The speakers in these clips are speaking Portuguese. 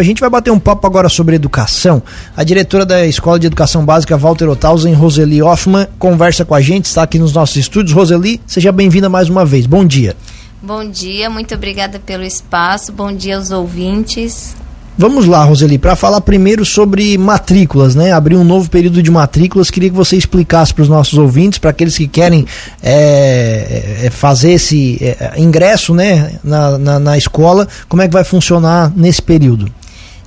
A gente vai bater um papo agora sobre educação. A diretora da Escola de Educação Básica, Walter Othausen, Roseli Hoffman, conversa com a gente, está aqui nos nossos estúdios. Roseli, seja bem-vinda mais uma vez. Bom dia. Bom dia, muito obrigada pelo espaço. Bom dia aos ouvintes. Vamos lá, Roseli, para falar primeiro sobre matrículas, né? Abrir um novo período de matrículas. Queria que você explicasse para os nossos ouvintes, para aqueles que querem é, é, fazer esse é, ingresso, né, na, na, na escola, como é que vai funcionar nesse período.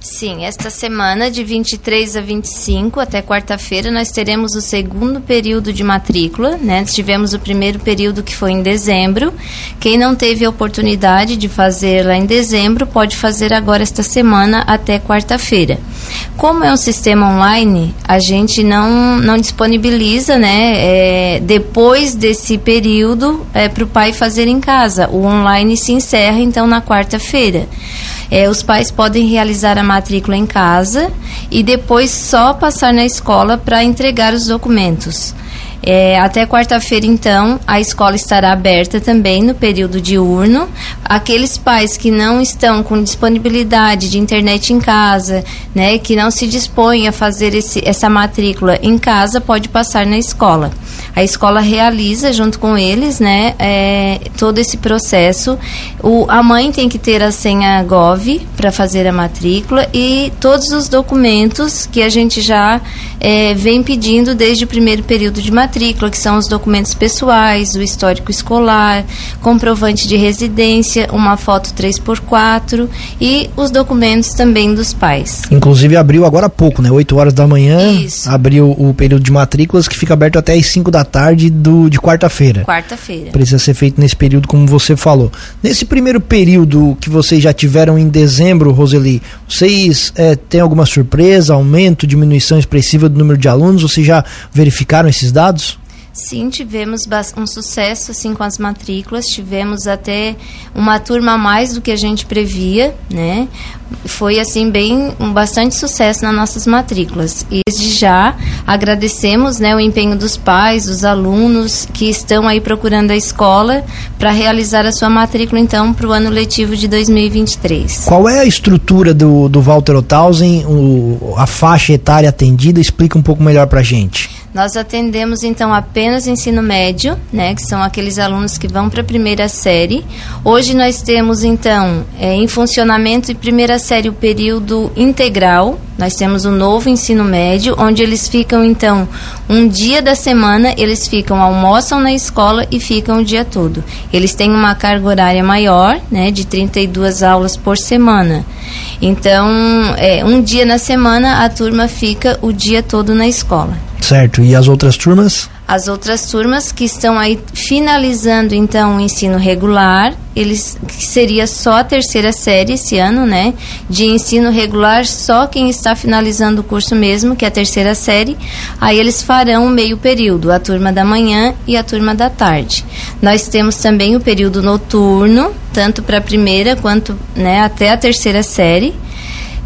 Sim, esta semana, de 23 a 25, até quarta-feira, nós teremos o segundo período de matrícula. Né? Tivemos o primeiro período que foi em dezembro. Quem não teve a oportunidade de fazer lá em dezembro, pode fazer agora esta semana até quarta-feira. Como é um sistema online, a gente não, não disponibiliza, né, é, depois desse período, é, para o pai fazer em casa. O online se encerra, então, na quarta-feira. É, os pais podem realizar a matrícula em casa e depois só passar na escola para entregar os documentos. É, até quarta-feira, então, a escola estará aberta também no período diurno. Aqueles pais que não estão com disponibilidade de internet em casa, né, que não se dispõem a fazer esse, essa matrícula em casa, pode passar na escola. A escola realiza junto com eles, né, é, todo esse processo. O, a mãe tem que ter a senha Gov para fazer a matrícula e todos os documentos que a gente já é, vem pedindo desde o primeiro período de matrícula, que são os documentos pessoais, o histórico escolar, comprovante de residência, uma foto 3x4 e os documentos também dos pais. Inclusive abriu agora há pouco, né? 8 horas da manhã. Isso. Abriu o período de matrículas que fica aberto até as 5 da tarde do, de quarta-feira. Quarta-feira. Precisa ser feito nesse período, como você falou. Nesse primeiro período que vocês já tiveram em dezembro, Roseli, vocês é, têm alguma surpresa, aumento, diminuição expressiva do número de alunos? Vocês já verificaram esses dados? Sim, tivemos um sucesso assim com as matrículas, tivemos até uma turma a mais do que a gente previa, né? Foi assim bem um bastante sucesso nas nossas matrículas. E desde já agradecemos, né, o empenho dos pais, dos alunos que estão aí procurando a escola para realizar a sua matrícula então para o ano letivo de 2023. Qual é a estrutura do, do Walter Othausen, o, a faixa etária atendida? Explica um pouco melhor para a gente. Nós atendemos então apenas ensino médio, né, que são aqueles alunos que vão para a primeira série. Hoje nós temos então é, em funcionamento em primeira série o período integral. Nós temos o novo ensino médio, onde eles ficam então um dia da semana, eles ficam almoçam na escola e ficam o dia todo. Eles têm uma carga horária maior, né, de 32 aulas por semana. Então, é, um dia na semana a turma fica o dia todo na escola. Certo. E as outras turmas? As outras turmas que estão aí finalizando então o ensino regular, eles que seria só a terceira série esse ano, né? De ensino regular, só quem está finalizando o curso mesmo, que é a terceira série. Aí eles farão meio período, a turma da manhã e a turma da tarde. Nós temos também o período noturno, tanto para a primeira quanto né, até a terceira série.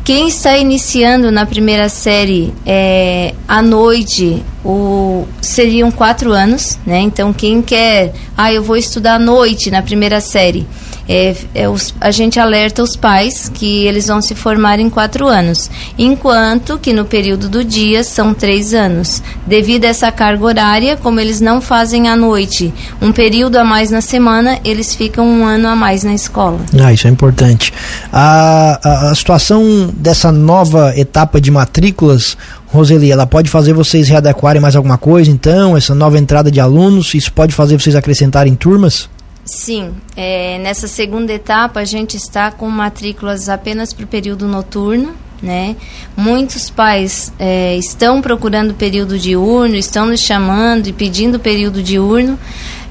Quem está iniciando na primeira série é, à noite, o, seriam quatro anos, né? Então, quem quer, ah, eu vou estudar à noite na primeira série, é, é os, a gente alerta os pais que eles vão se formar em quatro anos, enquanto que no período do dia são três anos. Devido a essa carga horária, como eles não fazem à noite um período a mais na semana, eles ficam um ano a mais na escola. Ah, isso é importante. A, a, a situação dessa nova etapa de matrículas Roseli, ela pode fazer vocês readequarem mais alguma coisa, então, essa nova entrada de alunos, isso pode fazer vocês acrescentarem turmas? Sim, é, nessa segunda etapa a gente está com matrículas apenas para o período noturno, né? Muitos pais é, estão procurando período diurno, estão nos chamando e pedindo período diurno.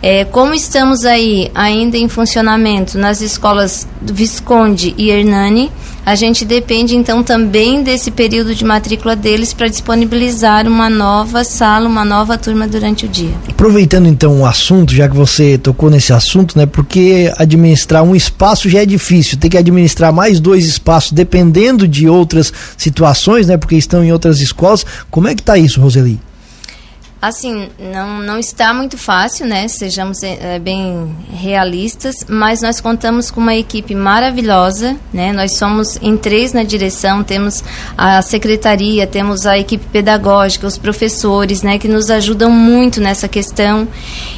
É, como estamos aí ainda em funcionamento nas escolas Visconde e Hernani, a gente depende então também desse período de matrícula deles para disponibilizar uma nova sala, uma nova turma durante o dia. Aproveitando então o assunto, já que você tocou nesse assunto, né? Porque administrar um espaço já é difícil, tem que administrar mais dois espaços dependendo de outras situações, né? Porque estão em outras escolas. Como é que está isso, Roseli? Assim, não, não está muito fácil, né? Sejamos é, bem realistas, mas nós contamos com uma equipe maravilhosa, né? Nós somos em três na direção, temos a secretaria, temos a equipe pedagógica, os professores, né? Que nos ajudam muito nessa questão.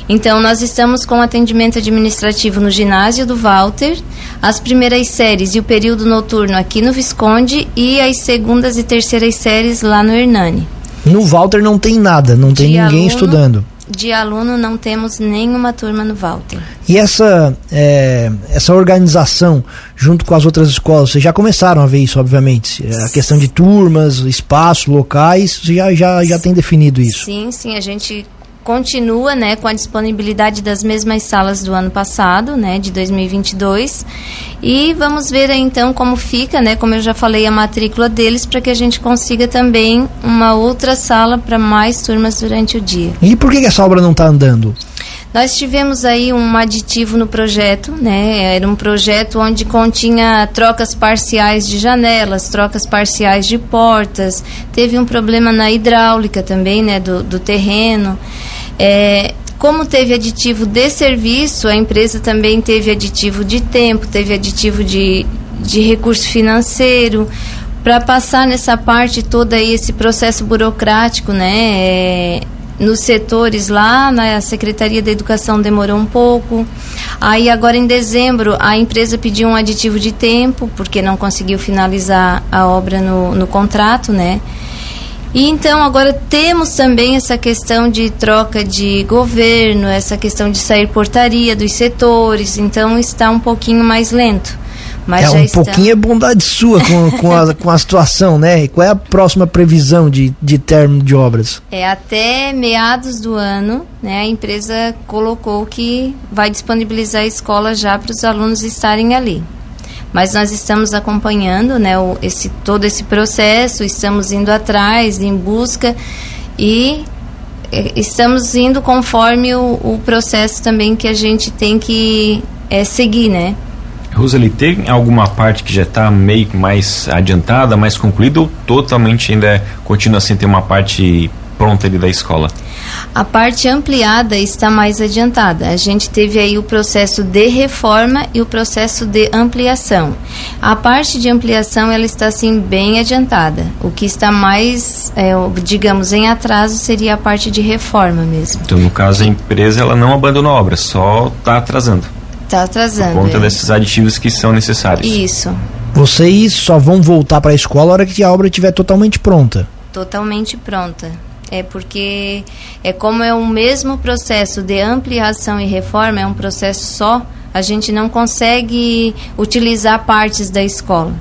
Então, nós estamos com atendimento administrativo no ginásio do Walter, as primeiras séries e o período noturno aqui no Visconde e as segundas e terceiras séries lá no Hernani. No Walter não tem nada, não tem ninguém aluno, estudando. De aluno não temos nenhuma turma no Walter. E essa, é, essa organização junto com as outras escolas, vocês já começaram a ver isso, obviamente. A questão de turmas, espaço, locais, já, já, já tem definido isso. Sim, sim, a gente continua né, com a disponibilidade das mesmas salas do ano passado, né, de 2022. E vamos ver então como fica, né, como eu já falei, a matrícula deles para que a gente consiga também uma outra sala para mais turmas durante o dia. E por que, que essa obra não está andando? Nós tivemos aí um aditivo no projeto, né? Era um projeto onde continha trocas parciais de janelas, trocas parciais de portas. Teve um problema na hidráulica também, né? Do, do terreno. É, como teve aditivo de serviço, a empresa também teve aditivo de tempo, teve aditivo de, de recurso financeiro, para passar nessa parte toda aí, esse processo burocrático, né? É, nos setores lá, na Secretaria da Educação demorou um pouco. Aí agora em dezembro a empresa pediu um aditivo de tempo, porque não conseguiu finalizar a obra no, no contrato, né? E então agora temos também essa questão de troca de governo, essa questão de sair portaria dos setores, então está um pouquinho mais lento. Mas é, um pouquinho é bondade sua com, com, a, com a situação, né? E qual é a próxima previsão de, de término de obras? É até meados do ano, né? A empresa colocou que vai disponibilizar a escola já para os alunos estarem ali mas nós estamos acompanhando né, o, esse, todo esse processo, estamos indo atrás, em busca e estamos indo conforme o, o processo também que a gente tem que é, seguir, né? Roseli, tem alguma parte que já está meio mais adiantada, mais concluída ou totalmente ainda continua sem ter uma parte pronta ali da escola? A parte ampliada está mais adiantada. A gente teve aí o processo de reforma e o processo de ampliação. A parte de ampliação ela está assim bem adiantada. O que está mais, é, digamos, em atraso seria a parte de reforma mesmo. Então, no caso, a empresa ela não abandonou a obra, só está atrasando. Está atrasando. Por conta é. desses aditivos que são necessários. Isso. Vocês só vão voltar para a escola na hora que a obra estiver totalmente pronta. Totalmente pronta. É porque é como é o mesmo processo de ampliação e reforma, é um processo só, a gente não consegue utilizar partes da escola.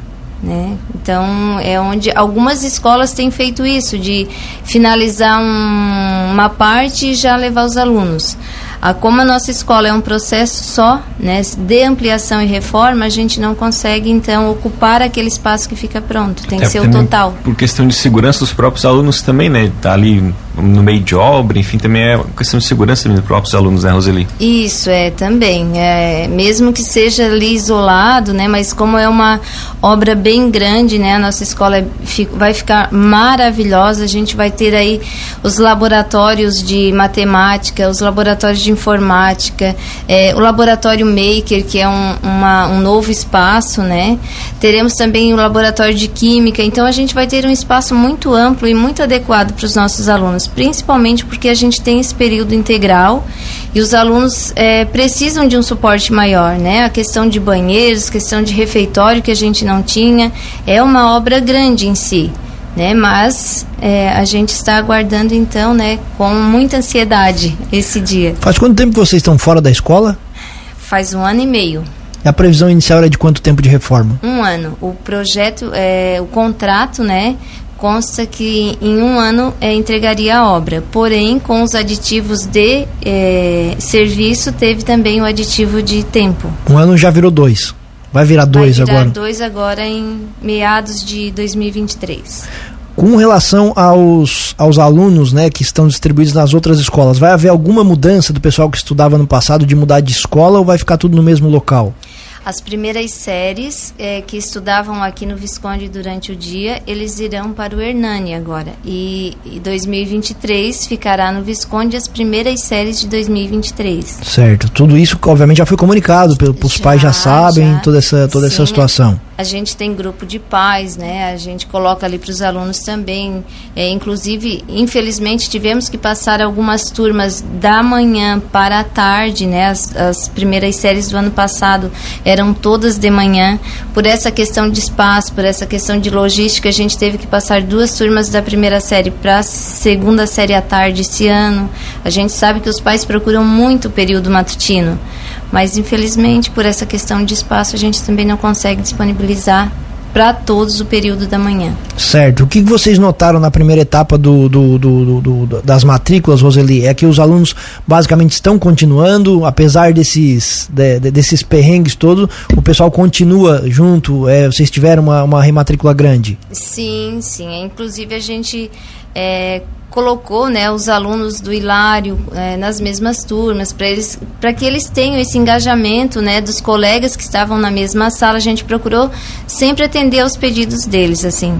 Né? Então, é onde algumas escolas têm feito isso, de finalizar um, uma parte e já levar os alunos. A, como a nossa escola é um processo só, né, de ampliação e reforma, a gente não consegue, então, ocupar aquele espaço que fica pronto. Tem é, que ser o total. Por questão de segurança dos próprios alunos também, né? Tá ali no meio de obra, enfim, também é questão de segurança dos próprios alunos, né, Roseli? Isso, é, também. É, mesmo que seja ali isolado, né, mas como é uma obra bem grande, né, a nossa escola é, vai ficar maravilhosa, a gente vai ter aí os laboratórios de matemática, os laboratórios de informática, é, o laboratório Maker, que é um, uma, um novo espaço, né? Teremos também o laboratório de química, então a gente vai ter um espaço muito amplo e muito adequado para os nossos alunos, principalmente porque a gente tem esse período integral e os alunos é, precisam de um suporte maior, né? A questão de banheiros, questão de refeitório que a gente não tinha, é uma obra grande em si né? Mas é, a gente está aguardando então, né, com muita ansiedade esse dia. Faz quanto tempo vocês estão fora da escola? Faz um ano e meio. A previsão inicial era de quanto tempo de reforma? Um ano. O projeto, é, o contrato, né, consta que em um ano é, entregaria a obra. Porém, com os aditivos de é, serviço, teve também o aditivo de tempo. Um ano já virou dois. Vai virar dois Vai virar agora? dois agora em meados de 2023. Com relação aos, aos alunos né, que estão distribuídos nas outras escolas, vai haver alguma mudança do pessoal que estudava no passado de mudar de escola ou vai ficar tudo no mesmo local? As primeiras séries é, que estudavam aqui no Visconde durante o dia, eles irão para o Hernani agora. E, e 2023 ficará no Visconde as primeiras séries de 2023. Certo. Tudo isso, obviamente, já foi comunicado, pelo, os pais já sabem já. toda, essa, toda Sim, essa situação. A gente tem grupo de pais, né? A gente coloca ali para os alunos também. É, inclusive, infelizmente, tivemos que passar algumas turmas da manhã para a tarde, né? As, as primeiras séries do ano passado eram todas de manhã. Por essa questão de espaço, por essa questão de logística, a gente teve que passar duas turmas da primeira série para a segunda série à tarde esse ano. A gente sabe que os pais procuram muito o período matutino, mas infelizmente por essa questão de espaço a gente também não consegue disponibilizar para todos o período da manhã. Certo. O que vocês notaram na primeira etapa do, do, do, do, das matrículas, Roseli? É que os alunos basicamente estão continuando, apesar desses, de, de, desses perrengues todos, o pessoal continua junto? É, vocês tiveram uma, uma rematrícula grande? Sim, sim. Inclusive a gente é, colocou né, os alunos do Hilário é, nas mesmas turmas, para que eles tenham esse engajamento né, dos colegas que estavam na mesma sala. A gente procurou sempre atender aos pedidos deles. assim.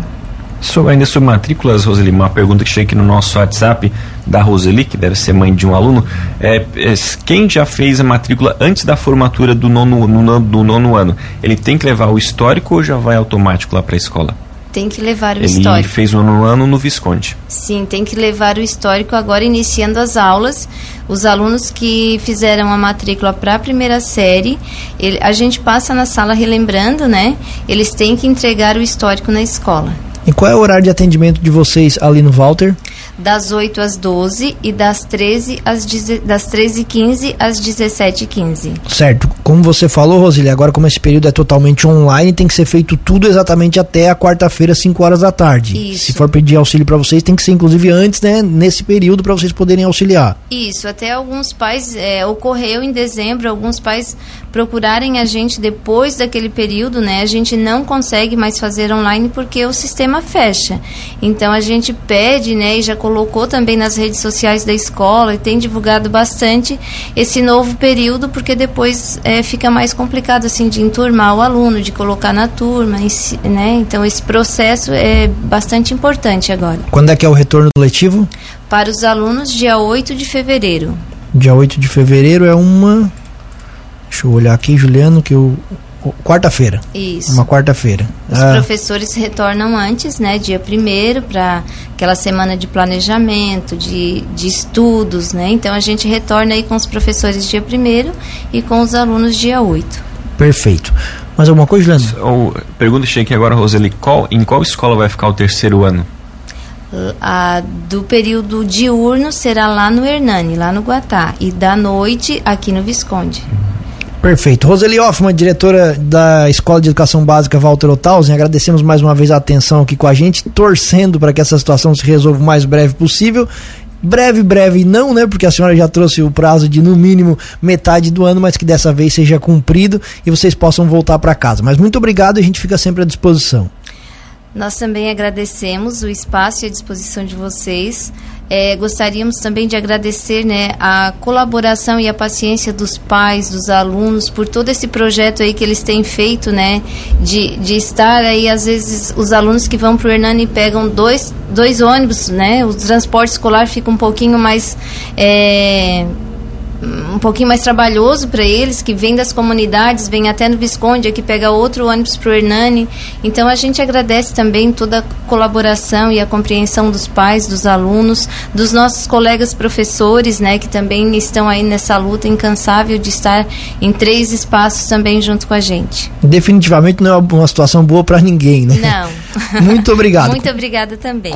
Sobre, ainda sobre matrículas, Roseli, uma pergunta que chega aqui no nosso WhatsApp da Roseli, que deve ser mãe de um aluno. É, é quem já fez a matrícula antes da formatura do nono, no, do nono ano, ele tem que levar o histórico ou já vai automático lá para a escola? Tem que levar o Ele histórico. Ele fez o um ano no Visconde. Sim, tem que levar o histórico agora iniciando as aulas. Os alunos que fizeram a matrícula para a primeira série, ele, a gente passa na sala relembrando, né? Eles têm que entregar o histórico na escola. E qual é o horário de atendimento de vocês ali no Walter? Das 8 às 12 e das 13 às das 13h15 às 17h15. Certo. Como você falou, Rosília, agora como esse período é totalmente online, tem que ser feito tudo exatamente até a quarta-feira, 5 horas da tarde. Isso. Se for pedir auxílio para vocês, tem que ser inclusive antes, né, nesse período para vocês poderem auxiliar. Isso, até alguns pais é, ocorreu em dezembro, alguns pais procurarem a gente depois daquele período, né? A gente não consegue mais fazer online porque o sistema fecha. Então a gente pede, né, e já colocou também nas redes sociais da escola e tem divulgado bastante esse novo período, porque depois é, fica mais complicado assim de enturmar o aluno, de colocar na turma, né? Então esse processo é bastante importante agora. Quando é que é o retorno do letivo? Para os alunos, dia 8 de fevereiro. Dia 8 de fevereiro é uma. Deixa eu olhar aqui, Juliano, que eu quarta-feira. Isso. Uma quarta-feira. Os ah. professores retornam antes, né, dia primeiro, para aquela semana de planejamento, de, de estudos, né? Então a gente retorna aí com os professores dia primeiro e com os alunos dia 8. Perfeito. Mais alguma coisa, Juliano? Pergunta chega aqui agora, Roseli, qual, em qual escola vai ficar o terceiro ano? A, do período diurno será lá no Hernani, lá no Guatá, e da noite aqui no Visconde. Perfeito. Roseli Hoffman, diretora da Escola de Educação Básica Walter Othausen, agradecemos mais uma vez a atenção aqui com a gente, torcendo para que essa situação se resolva o mais breve possível. Breve, breve não, né? Porque a senhora já trouxe o prazo de no mínimo metade do ano, mas que dessa vez seja cumprido e vocês possam voltar para casa. Mas muito obrigado a gente fica sempre à disposição. Nós também agradecemos o espaço e a disposição de vocês. É, gostaríamos também de agradecer né, a colaboração e a paciência dos pais, dos alunos, por todo esse projeto aí que eles têm feito, né, de, de estar aí, às vezes, os alunos que vão para o Hernani pegam dois, dois ônibus, né, o transporte escolar fica um pouquinho mais... É, um pouquinho mais trabalhoso para eles, que vêm das comunidades, vêm até no Visconde, aqui pega outro ônibus para o Hernani. Então a gente agradece também toda a colaboração e a compreensão dos pais, dos alunos, dos nossos colegas professores, né, que também estão aí nessa luta incansável de estar em três espaços também junto com a gente. Definitivamente não é uma situação boa para ninguém, né? Não. Muito obrigado. Muito obrigada também.